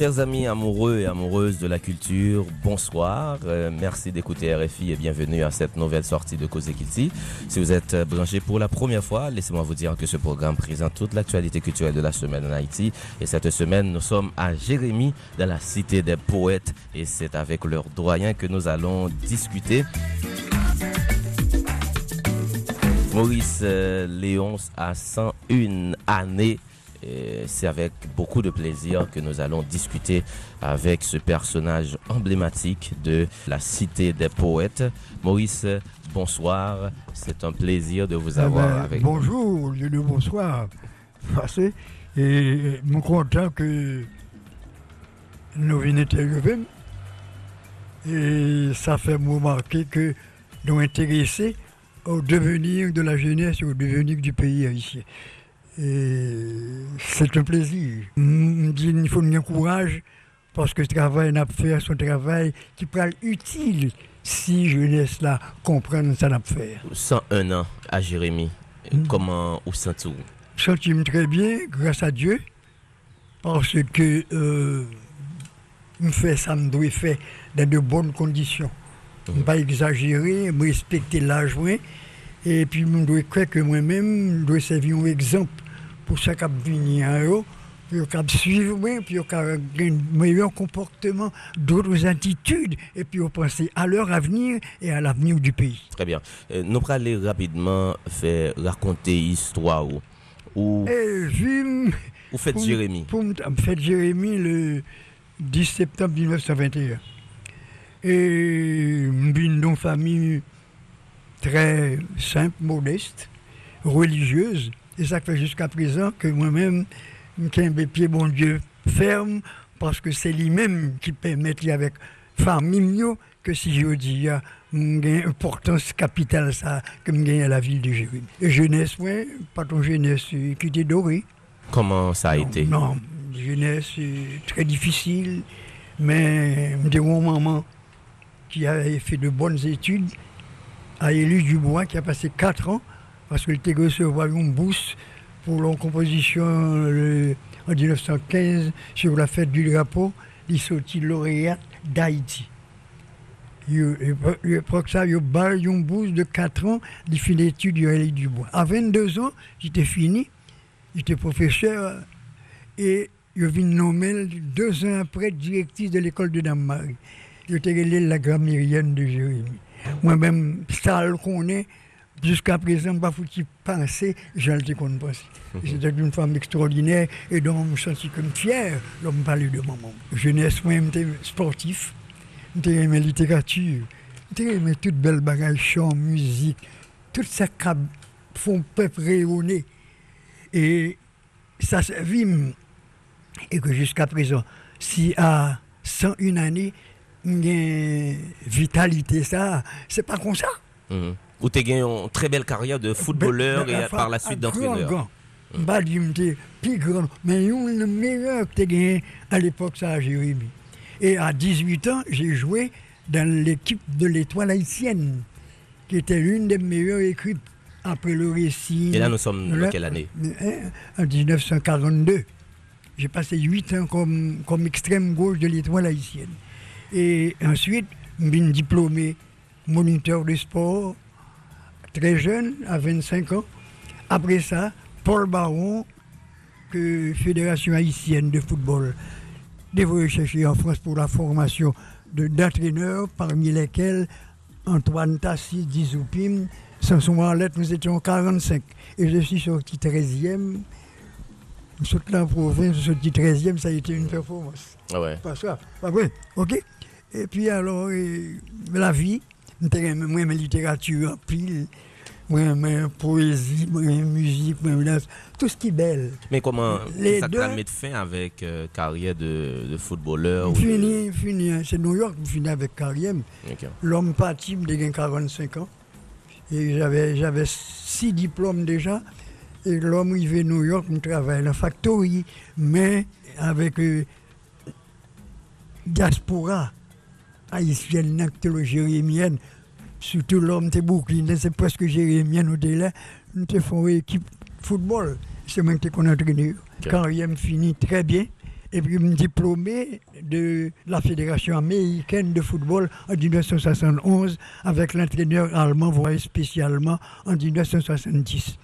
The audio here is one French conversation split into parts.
Chers amis amoureux et amoureuses de la culture, bonsoir. Euh, merci d'écouter RFI et bienvenue à cette nouvelle sortie de Cause Kilti. Si vous êtes branché pour la première fois, laissez-moi vous dire que ce programme présente toute l'actualité culturelle de la semaine en Haïti. Et cette semaine, nous sommes à Jérémy, dans la cité des poètes. Et c'est avec leur doyen que nous allons discuter. Maurice euh, Léon a 101 années c'est avec beaucoup de plaisir que nous allons discuter avec ce personnage emblématique de la cité des poètes. Maurice, bonsoir. C'est un plaisir de vous Eh avoir ben, avec bonjour, je dis bonsoir. Passé. Et je suis content que nous venons arriver. Et ça fait me remarquer que nous sommes intéressés au devenir de la jeunesse et au devenir du pays haïtien. Et c'est un plaisir. Il faut un courage parce que ce travail n'a pas fait son travail qui être utile si jeunesse là comprendre ça n'a pas faire. 101 ans à Jérémy. Mm. Comment vous sentez-vous? Sentime très bien, grâce à Dieu, parce que euh, me fait ça me doit faire dans de bonnes conditions. Ne Pas exagérer, me respecter l'âge, et puis je dois croire que moi-même, je dois servir un exemple pour ça qui venir à eux, pour qu'ils suivre, puis aient un meilleur comportement, d'autres attitudes, et puis penser à leur avenir et à l'avenir du pays. Très bien. Euh, nous allons rapidement faire raconter histoire ou puis, ou faites Jérémy. Pour me fait Jérémy le 10 septembre 1921. Et une famille très simple, modeste, religieuse. Et ça fait jusqu'à présent que moi-même, j'ai un pied, bon Dieu, ferme, parce que c'est lui-même qui permet, avec famille, mieux que si je dis, il y a une importance capitale ça, que je gagne à la ville de. Et jeunesse, pas ton jeunesse euh, qui était dorée. Comment ça a Non, été? Non, jeunesse c'est très difficile, mais de mon maman qui avait fait de bonnes études a élu Dubois qui a passé 4 ans parce était recevoir une bourse pour leur composition le- en 1915 sur la fête du drapeau, il sortit lauréat d'Haïti. A ça, il a une bourse de 4 ans, il fait l'étude du Dubois. du bois. À 22 ans, j'étais fini, j'étais professeur et je viens nommer deux ans après directrice de l'école de Dame-Marie. J'étais la grammairienne de Jérémy. Moi-même, ça le connaît, jusqu'à présent, pas foutu penser, j'ai le qu'on pense. C'était une femme extraordinaire et donc je me sentis comme fier de me parler de maman. Jeunesse, moi, j'étais sportif, j'étais aimé littérature, j'étais aimé toute belle bagage, chant, musique, tout ça qui font peuple rayonner. Et ça vit, et que jusqu'à présent, si à 101 années, il y a une vitalité, ça, c'est pas comme ça. Mhm. Ou tu as gagné une très belle carrière de footballeur et par la suite d'entraîneur. Pas du m'était plus grand, mais une le meilleur que tu gagné à l'époque, ça, à Jérémy. Et à 18 ans, j'ai joué dans l'équipe de l'Étoile haïtienne, qui était l'une des meilleures équipes après le récit. Et là, nous sommes en quelle année hein, En 1942. J'ai passé 8 ans comme, comme extrême gauche de l'étoile haïtienne. Et ensuite, je suis diplômé moniteur de sport, très jeune, à 25 ans. Après ça, Paul Baron, que Fédération haïtienne de football, devrait chercher en France pour la formation de- d'entraîneurs, parmi lesquels Antoine Tassi, Dizoupim. Sans son en lettres, nous étions 45. Et je suis sorti 13e. Surtout en province, je suis sorti 13e, ça a été une performance. Ah ouais. Pas ça. Pas vrai. OK Et puis alors, la vie, moi, ma littérature pile, moi, ma poésie, musique, tout ce qui est belle. Mais comment Les ça deux- de fin avec euh, carrière de, de footballeur de- Fini, fini. hein. C'est New York qui finit avec Kariem. Ok. L'homme parti, il a 45 ans. Et j'avais, j'avais six diplômes déjà. Et l'homme, il va à New York, il travaille dans la factory, mais avec euh, diaspora haïtienne, théologie jérémienne, surtout l'homme de Brooklyn, c'est presque jérémien au délai, nous te faisons équipe football. C'est moi qui ai entraîné. Carrière fini très bien. Et puis, je me diplômé de la Fédération américaine de football en 1971 avec l'entraîneur allemand, voire spécialement en 1970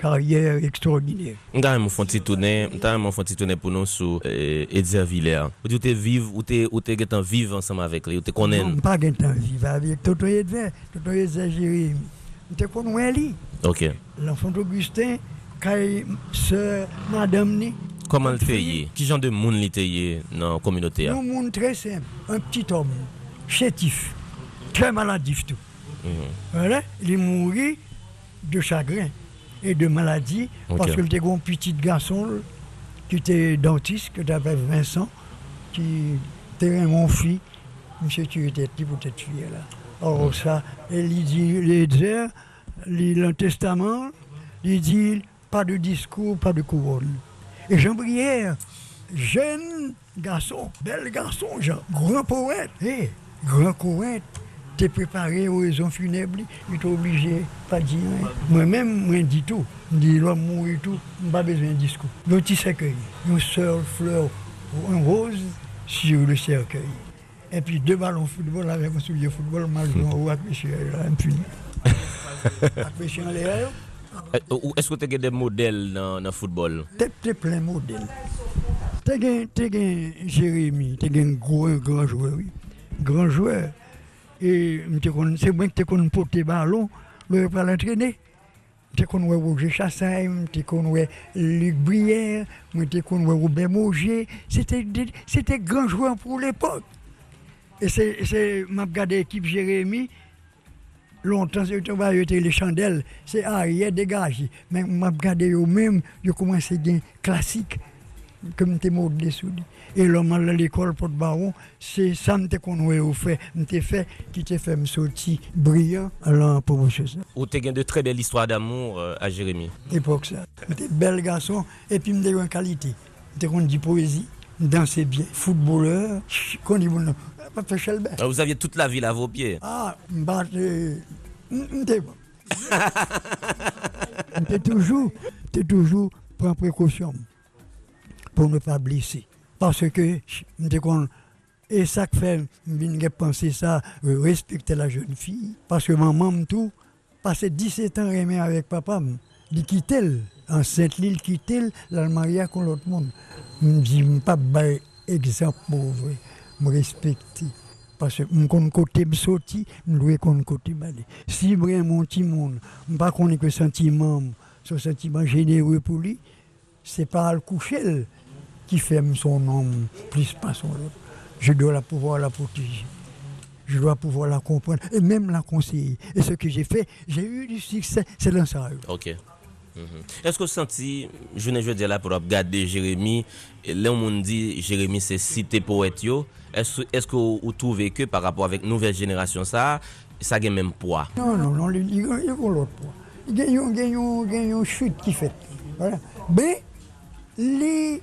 carrière extraordinaire. Je vais faire un petit tournée pour nous sur Edia Villers. Vous êtes vivre ou tu es vivre ensemble avec lui, tu connais Non, pas temps vivre avec Toto Edver, Toto Edver Jérémy. Tu connais lui. OK. L'enfant d'Augustin, quand sœur madame ni Comment le fait Qui genre de monde était dans la communauté Un monde très simple, un petit homme, chétif, très maladif tout. Mhm. Voilà, il est mort de chagrin et de maladie parce que était un petit garçon qui était dentiste, qui avait Vincent, qui était mon fils. Monsieur, tu étais petit pour cette fille là. Alors ça, il dit les le testament, il dit pas de discours, pas de couronne. Et Jean Brière, jeune garçon, bel garçon, Jean, grand poète, hey, grand poète, t'es préparé aux raisons funèbres, il est obligé, pas dire. Moi-même, moi, je dis tout. Je dis, l'homme mourir tout, pas besoin de discours. Le petit cercueil, une seule fleur, un rose sur le cercueil. Et puis deux ballons de football avec un soulier football, mal joué au avec monsieur. Avec monsieur en l'air. Est-ce que tu as des modèles dans le football? Tu as plein de modèles. Tu as Jérémy, tu as un gros, grand joueur, oui. Grand joueur. Et c'est moi qui te porter ballon, le pas l'entraîner. Tu connais Roger Chassagne, tu connais Luc Brière, tu connais Robert Moger. C'était grand joueur pour l'époque. Et c'est m'a regardé l'équipe Jérémy longtemps c'était les chandelles, c'est arrière dégagé. Mais m'a regardé eux même, je commencé à classique comme tu modelé sous et l'homme à l'école pour le baron, c'est ça qu'on a fait, m'te fait qui t'a fait me sortir brillant alors pour vous ça. Ou t'as de très belles histoires d'amour euh, à Jérémy. Époque ça. M'te bel garçon et puis m'te une qualité. M'te qu'on dit poésie, danser bien, footballeur, qu'on dit bon pas fait ah, Vous aviez toute la ville à vos pieds. Ah, m'batte m'te bon. M'te toujours, t'es toujours prends précaution pour ne pas blesser. Parce que, et ça fait, je penser ça, respecter la jeune fille. Parce que maman, tout, passé 17 ans avec papa, il quittait en Sainte-Lille, quittait la mariage avec l'autre monde. Je ne dis pas exemple pour me respecter. Parce que je connais côté me sorti, je dois connaître côté balai. Si vraiment mon petit monde, je ne pas que sentiment, ce sentiment généreux pour lui, c'est pas le coucher qui fait son nom plus pas son autre. Je dois pouvoir la protéger. Je dois pouvoir la comprendre et même la conseiller. Et ce que j'ai fait, j'ai eu du succès, c'est dans ça. Ok. Mhm. Est-ce que vous sentez, je ne veux dire là pour regarder Jérémy, là on dit Jérémy c'est cité poète, est-ce est que vous trouvez que par rapport avec nouvelle génération ça, ça a même poids? Non, non, non, il y a l'autre poids. Il y a une chute qui fait. Voilà. Mais, les,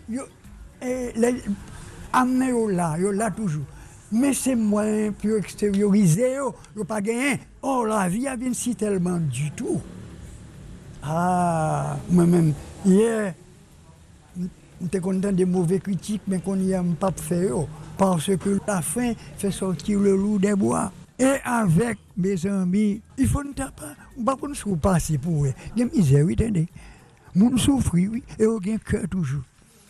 amener là, yo là toujours. Mais c'est moins plus extériorisé, yo, yo pas gagné. Oh, la vie a bien si tellement du tout. Ah, moi-même, hier, j'étais content des mauvais critiques, mais qu'on n'y a pas fait, parce que la fin fait sortir le loup des bois. Et avec mes amis, il faut ne pas, on va pas passer pour eux. Il y a misère, oui, attendez. Mon souffre, oui, et on un cœur toujours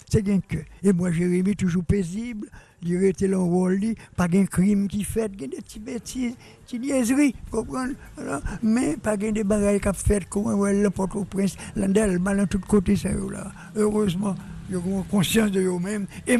c'est bien que. Et moi, Jérémy, toujours paisible, il était dans le rôle, pas de crime qui fait, des petits bêtises, des niaiseries, comprenez Mais pas de bagailles qui fait, comme le Port-au-Prince, l'andel, mal de tous côtés, ça là. Heureusement, ils ont conscience de eux-mêmes, et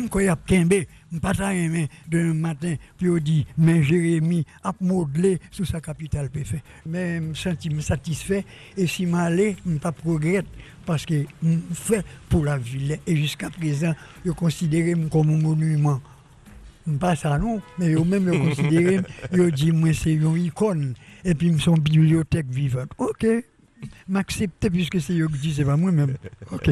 kembe, je pas aimé de matin, puis on dit, mais Jérémy a modelé sur sa capitale fait. Mais je me sens satisfait, et si je allé, je ne pas progrès parce que je fait pour la ville. Et jusqu'à présent, je considère comme un monument. Pas ça non, mais eux même je considère, je dis, moi c'est une icône. Et puis, son bibliothèque vivante. Ok, m'accepter puisque c'est eux qui disent, c'est pas moi-même. Ok.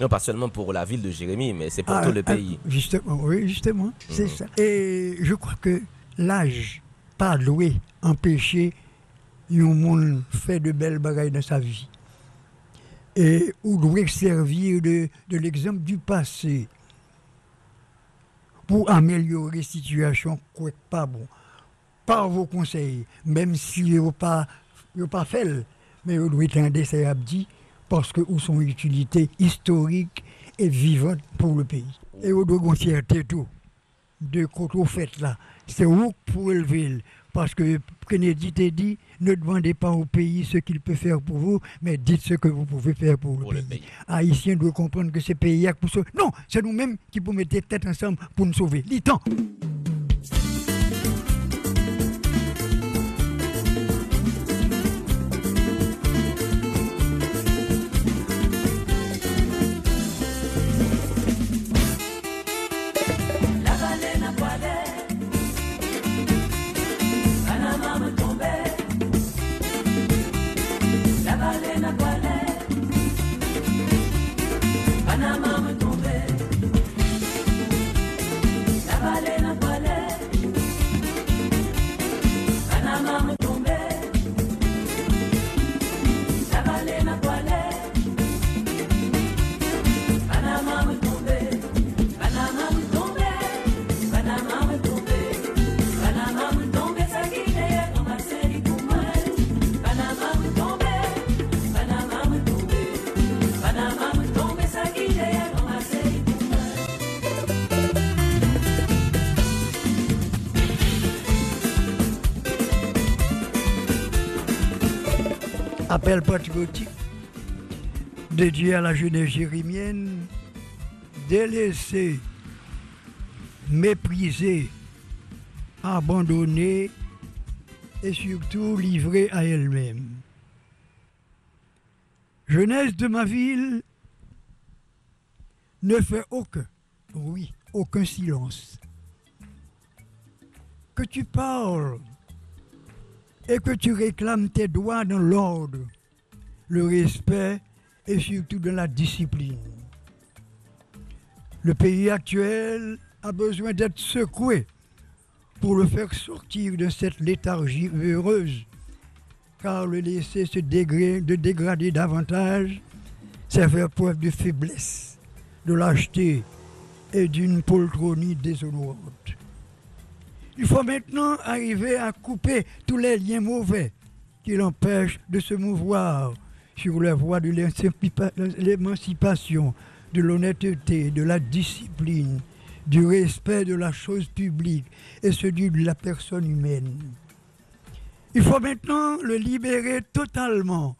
Non, pas seulement pour la ville de Jérémie, mais c'est pour Ah, tout le ah, pays. justement, oui, justement, c'est ça. Et je crois que l'âge, pas loué, empêcher un monde fait de belles bagailles dans sa vie. Et ou doit servir de, de l'exemple du passé pour améliorer la situation, quoi que pas bon. Par vos conseils, même si vous pas, vous pas fait, mais vous doit être ça a dit, parce que où sont utilité historique et vivante pour le pays. Et vous doit avoir fierté tout de côté au fait là? C'est vous pour élever. Parce que Kennedy t'a dit, ne demandez pas au pays ce qu'il peut faire pour vous, mais dites ce que vous pouvez faire pour, Pour le, pays. pays. Haïtiens doivent comprendre que c'est pays pour sauver. Non, c'est nous-mêmes qui pouvons mettre tête ensemble pour nous sauver. Dis-temps. Patriotique dédié à la jeunesse jérémienne, délaissée, méprisée, abandonnée et surtout livrée à elle-même. Jeunesse de ma ville ne fait aucun, oui, aucun silence. Que tu parles et que tu réclames tes droits dans l'ordre, le respect et surtout dans la discipline. Le pays actuel a besoin d'être secoué pour le faire sortir de cette léthargie heureuse, car le laisser se dégrader, de dégrader davantage, c'est faire preuve de faiblesse, de lâcheté et d'une poltronie déshonorante. Il faut maintenant arriver à couper tous les liens mauvais qui l'empêchent de se mouvoir sur la voie de l'émancipa- l'émancipation, de l'honnêteté, de la discipline, du respect de la chose publique et celui de la personne humaine. Il faut maintenant le libérer totalement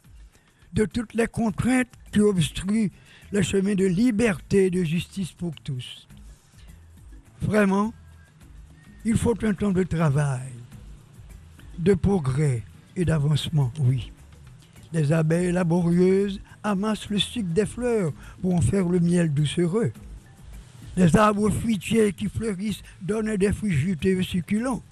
de toutes les contraintes qui obstruent le chemin de liberté et de justice pour tous. Vraiment, il faut un temps de travail, de progrès et d'avancement, oui. Les abeilles laborieuses amassent le sucre des fleurs pour en faire le miel doucereux. Les arbres fruitiers qui fleurissent donnent des fruits juteux et succulents.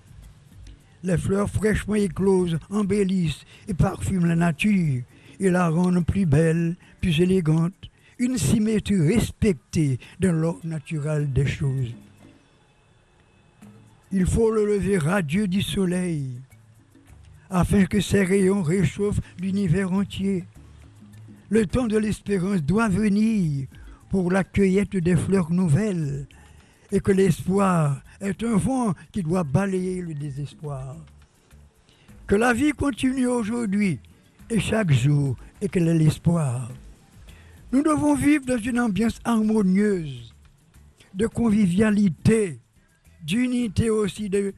Les fleurs fraîchement écloses embellissent et parfument la nature et la rendent plus belle, plus élégante, une symétrie respectée dans l'ordre naturel des choses. Il faut le lever radieux du soleil afin que ses rayons réchauffent l'univers entier. Le temps de l'espérance doit venir pour la cueillette des fleurs nouvelles et que l'espoir est un vent qui doit balayer le désespoir. Que la vie continue aujourd'hui et chaque jour et qu'elle ait l'espoir. Nous devons vivre dans une ambiance harmonieuse, de convivialité, d'unité aussi, de,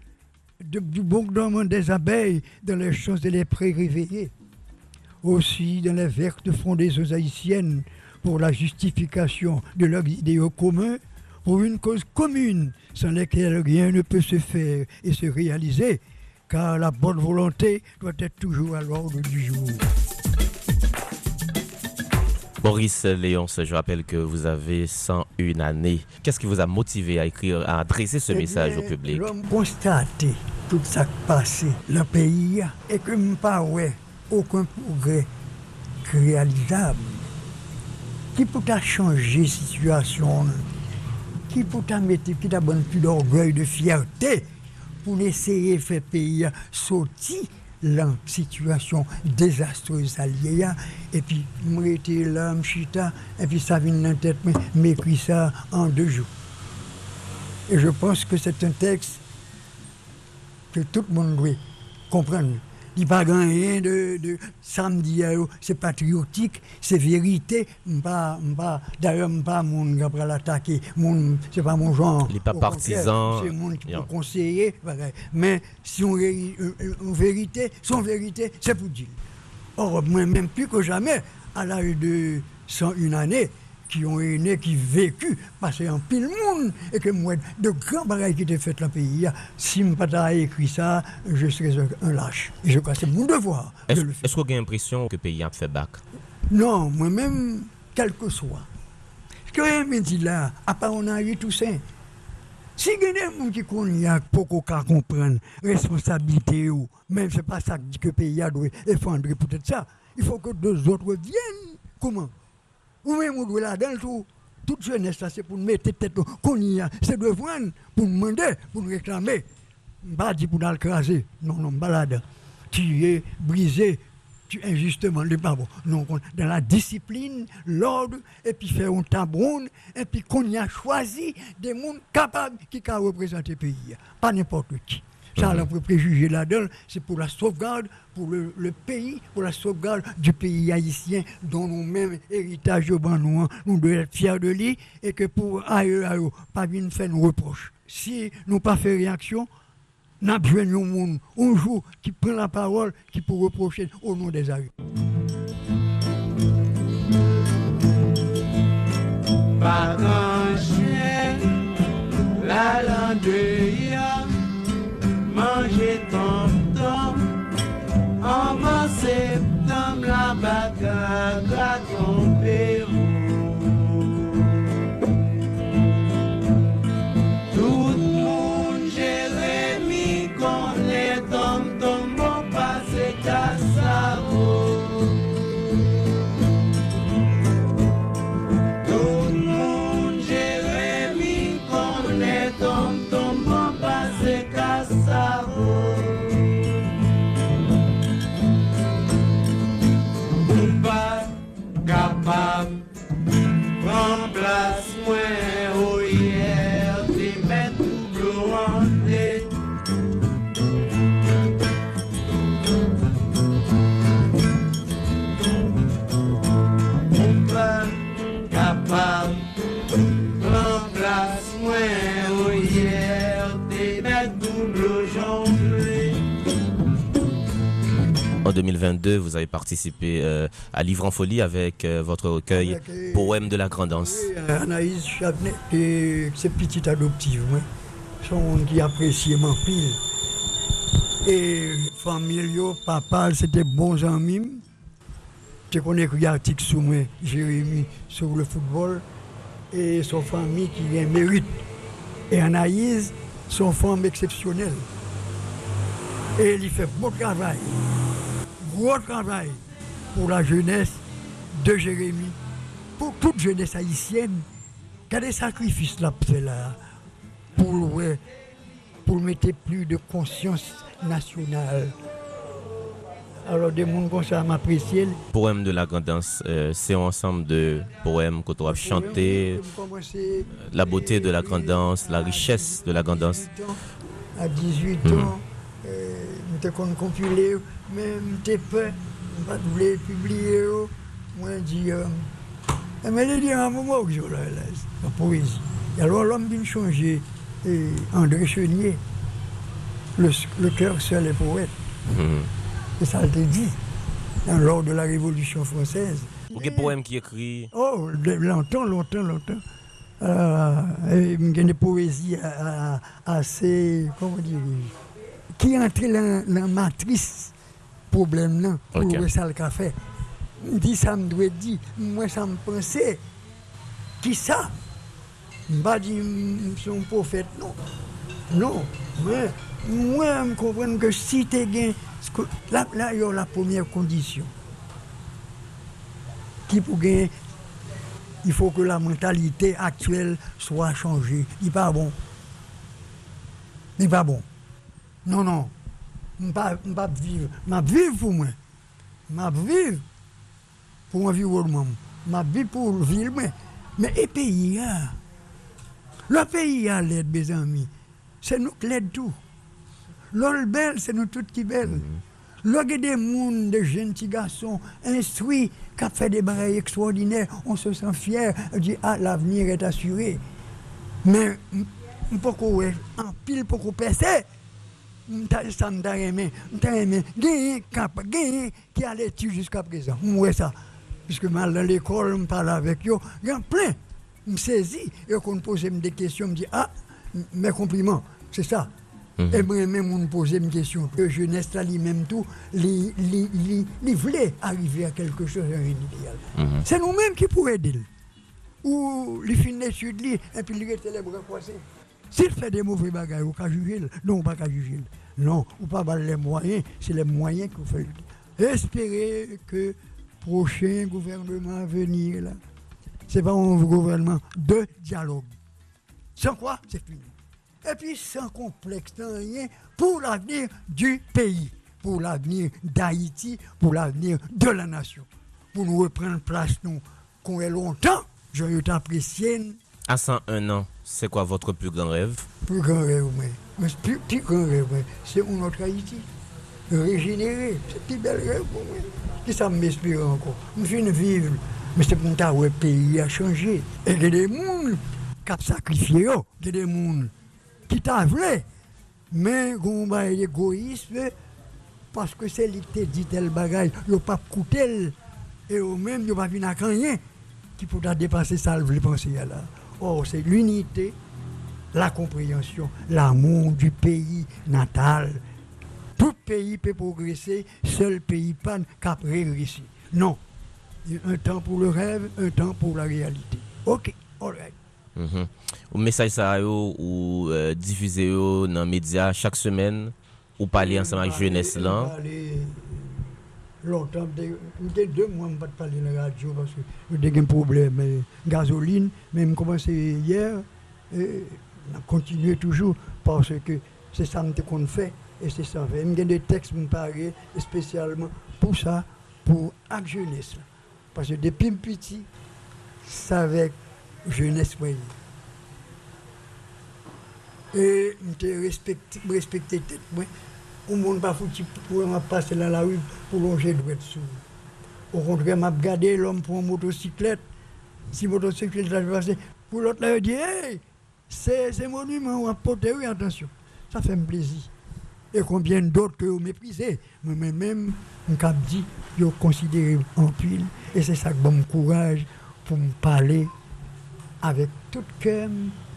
de- du bourdonnement des abeilles dans les champs et les prés réveillés. Aussi dans les vertes frondaisons haïtiennes pour la justification de leurs idéaux communs, pour une cause commune sans laquelle rien ne peut se faire et se réaliser, car la bonne volonté doit être toujours à l'ordre du jour. Boris Léonce, je rappelle que vous avez 101 années. Qu'est-ce qui vous a motivé à écrire, à adresser ce Eh message au public? L'homme constate tout ça qui passe dans le pays et que je pas ouais aucun progrès réalisable. Qui peut changer la situation? Qui peut mettre qui t'a plus d'orgueil, de fierté pour essayer de faire pays sortir la situation désastreuse alliée et puis m'arrêter là m'chita et puis ça vient dans la tête m'écrit ça en deux jours. Et je pense que c'est un texte que tout le monde doit comprendre il pas rien de, de samedi, c'est patriotique, c'est vérité. Pas, pas, D'ailleurs, pas mon qui va l'attaquer, c'est pas mon genre. Il n'est pas partisan. C'est mon qui peut conseiller. Mais si on en vérité, son vérité, c'est pour dire. Or, moi, même plus que jamais, à l'âge de 101 années, qui ont aîné, qui vécu, passé en pile monde, et que moi, de grands bagages qui étaient faits dans le pays, si je n'ai pas écrit ça, je serais un lâche. Et je crois que c'est mon devoir. Est-ce est que vous avez l'impression que le pays a fait bac? Non, moi-même, quel que soit. Ce que je me dit là, à part on a eu tout ça, si il y a des gens qui connaissent pour qu'on comprenne responsabilité, même ce n'est pas ça que le pays a doit effondrer peut-être ça, il faut que deux autres viennent. Comment? Ou même on doit là dans tout. Toute jeunesse, c'est pour mettre tête qu'on y. C'est de voir, pour demander, pour réclamer. Pas dit pour le craser. Non, non, balade. Tuer, briser, tu injustement le pas bon. Non, dans la discipline, l'ordre, et puis faire un tabron, et puis qu'on y a choisi des gens capables qui peuvent représenter le pays. Pas n'importe qui. Ça, on peut préjuger là-dedans, c'est pour la sauvegarde, pour le, pays, pour la sauvegarde du pays haïtien, dont nous-mêmes, héritage au nous, nous devons être fiers de lui, et que pour aïe, aïe, pas bien faire nos reproches. Si nous pas fait réaction, nous avons besoin d'un monde, un jour, qui prend la parole, qui peut reprocher au nom des aïeux. la la bagarre à ton 2022, vous avez participé euh, à Livre en Folie avec euh, votre recueil Poème de la Grandance. Oui, euh, Anaïs Chavnet et ses petites adoptives, oui, sont qui appréciaient mon fille. Et familiaux, papa, c'était bons amis. Je connais que article sur moi, Jérémy, sur le football, et son famille qui a mérite. Et Anaïs, son femme exceptionnelle. Et il fait bon travail gros travail pour la jeunesse de Jérémie, pour toute jeunesse haïtienne, qui a des sacrifices là, là pour, pour mettre plus de conscience nationale. Alors, des gens comme ça m'apprécier. Poème de la grandance, euh, c'est un ensemble de poèmes que tu as chanté, la beauté de la grandance, la richesse de la grandance. À 18 ans, mhm. euh, peur, pas voulu publier, moi je dis, euh, mais il dit un moment que je laisse, la poésie. Et alors l'homme vient changer, et André Chenier, le, le cœur seul est poète. Mm-hmm. Et ça le dit, lors de la Révolution française. Quel poème qui écrit Oh, longtemps, longtemps, longtemps. Euh, il y a des poésies euh, assez, comment dire, qui entrent dans la matrice problème là pour okay. ça le café. Dit ça me doit dire, moi ça me pensait qui ça? Pas dit son prophète non. Non, mais moi je comprends que si tu gain là là il y a la première condition. Haïti pour gagner, il faut que la mentalité actuelle soit changée. Il n'est pas bon. Il n'est pas bon. Non, non. Mpa viv. Mpa viv pou mwen. Mpa viv pou environman mwen. Mpa viv pou vil mwen. Men e peyi ya. Le peyi ya led, bez ami. Se nou kled tou. Lol bel, se nou tout ki bel. Lò ge de moun, de jenti gason, instoui, kap fè de barey ekstraordinèr, on se san fyer, di, ah, l'avenir et assuré. Men, mpoko wè, an pil poko pesè, ça me aimé, aimé, gagné, cap, gagné, qui a l'étude jusqu'à présent? Moi, ça. Puisque mal dans l'école, je parle avec eux, il y a plein. Je me saisis, et qu'on me pose des questions, je me dis, ah, mes compliments, c'est ça. Mm -hmm. Et moi-même, on me posait une question. La jeunesse, là, même tout, ils voulaient arriver à quelque chose, un idéal. Mm -hmm. C'est nous-mêmes qui pouvons aider. Ou les fins d'études, et puis ils étaient les bras croisés. S'il fait des mauvais bagages, on pas juger. Non, on pas juger. Non, on pas les moyens, c'est les moyens qu'il faut Espérer que prochain gouvernement à venir, là, c'est pas un gouvernement de dialogue. Sans quoi, c'est fini. Et puis sans complexe, sans rien, pour l'avenir du pays, pour l'avenir d'Haïti, pour l'avenir de la nation. Pour nous reprendre place, nous, qu'on est longtemps, je vais t'apprécier. À 101 ans, c'est quoi votre plus grand rêve? Plus grand rêve. Mais plus, grand rêve, c'est notre Haïti. Régénérer, c'est un petit bel rêve pour moi. Qui ça m'inspire encore Je viens vivre, mais c'est pour que le pays a changé. Et il y a des gens qui ont sacrifié, il y a des gens qui t'a voulu. Mais y a l'égoïsme, parce que c'est lui qui dit tel bagage, il pas coûté, et au même, il n'a pas vu rien qui pourra dépasser ça, le penser là. Or, c'est l'unité, la compréhension, l'amour du pays natal. Tout pays peut progresser, seul pays pas réussir. Non. Un temps pour le rêve, un temps pour la réalité. Ok, all right. Mm -hmm. Ou message ça ou euh, diffuser dans les médias chaque semaine ou parler ensemble avec jeunesse là longtemps, j'ai deux mois, je ne pas parler de la radio parce que j'ai un problème. de gasoline, mais je commencé hier, et continué toujours parce que c'est ça qu'on fait et c'est ça. J'ai des textes pour parler spécialement pour ça, pour la jeunesse. Parce que depuis petit, c'est avec jeunesse. Et je respecte, respecte tête. Ou monde pas foutu pour passer dans la rue pour longer droit sous. Au contraire, m'a regardé l'homme pour une motocyclette. Si motocyclette là passer, pour l'autre il dit Hey, c'est monument, on a porté, oui, attention. Ça fait plaisir. Et combien d'autres que vous méprisez. Mais même, on cap dit, je considère en pile. Et c'est ça que courage pour me parler avec tout cœur,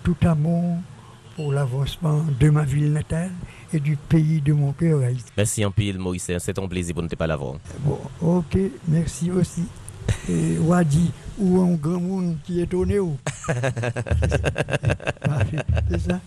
tout amour pour l'avancement de ma ville natale et du pays de mon cœur. Merci en pile, Maurice. C'est un plaisir pour ne pas l'avoir. Bon, ok, merci aussi. Et Wadi, ou un grand monde qui est étonné. C'est ça?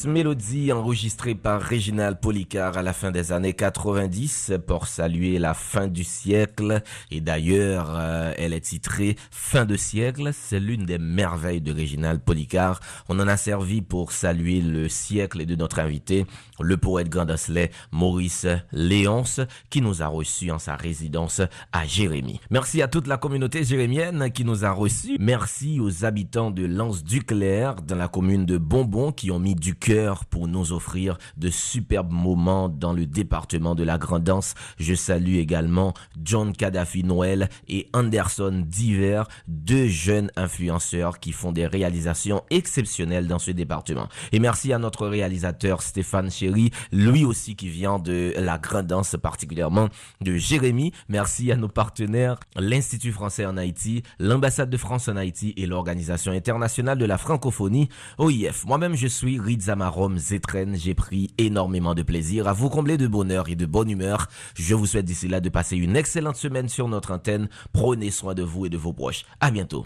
Douce mélodie enregistrée par Réginal Policard à la fin des années 90 pour saluer la fin du siècle. Et d'ailleurs, euh, elle est titrée Fin de siècle. C'est l'une des merveilles de Réginal Policard. On en a servi pour saluer le siècle de notre invité, le poète Grand Maurice Léonce, qui nous a reçus en sa résidence à Jérémy. Merci à toute la communauté jérémienne qui nous a reçus. Merci aux habitants de Lens-du-Clair, dans la commune de Bonbon, qui ont mis du cœur pour nous offrir de superbes moments dans le département de la Grandance. Je salue également John Kadhafi Noël et Anderson Diver, deux jeunes influenceurs qui font des réalisations exceptionnelles dans ce département. Et merci à notre réalisateur Stéphane Chéry, lui aussi qui vient de la Grandance, particulièrement de Jérémy. Merci à nos partenaires, l'Institut français en Haïti, l'ambassade de France en Haïti et l'Organisation internationale de la francophonie, OIF. Moi-même, je suis Rizamarom Zetren. J'ai pris énormément de plaisir à vous combler de bonheur et de bonne humeur. Je vous souhaite d'ici là de passer une excellente semaine sur notre antenne. Prenez soin de vous et de vos proches. À bientôt.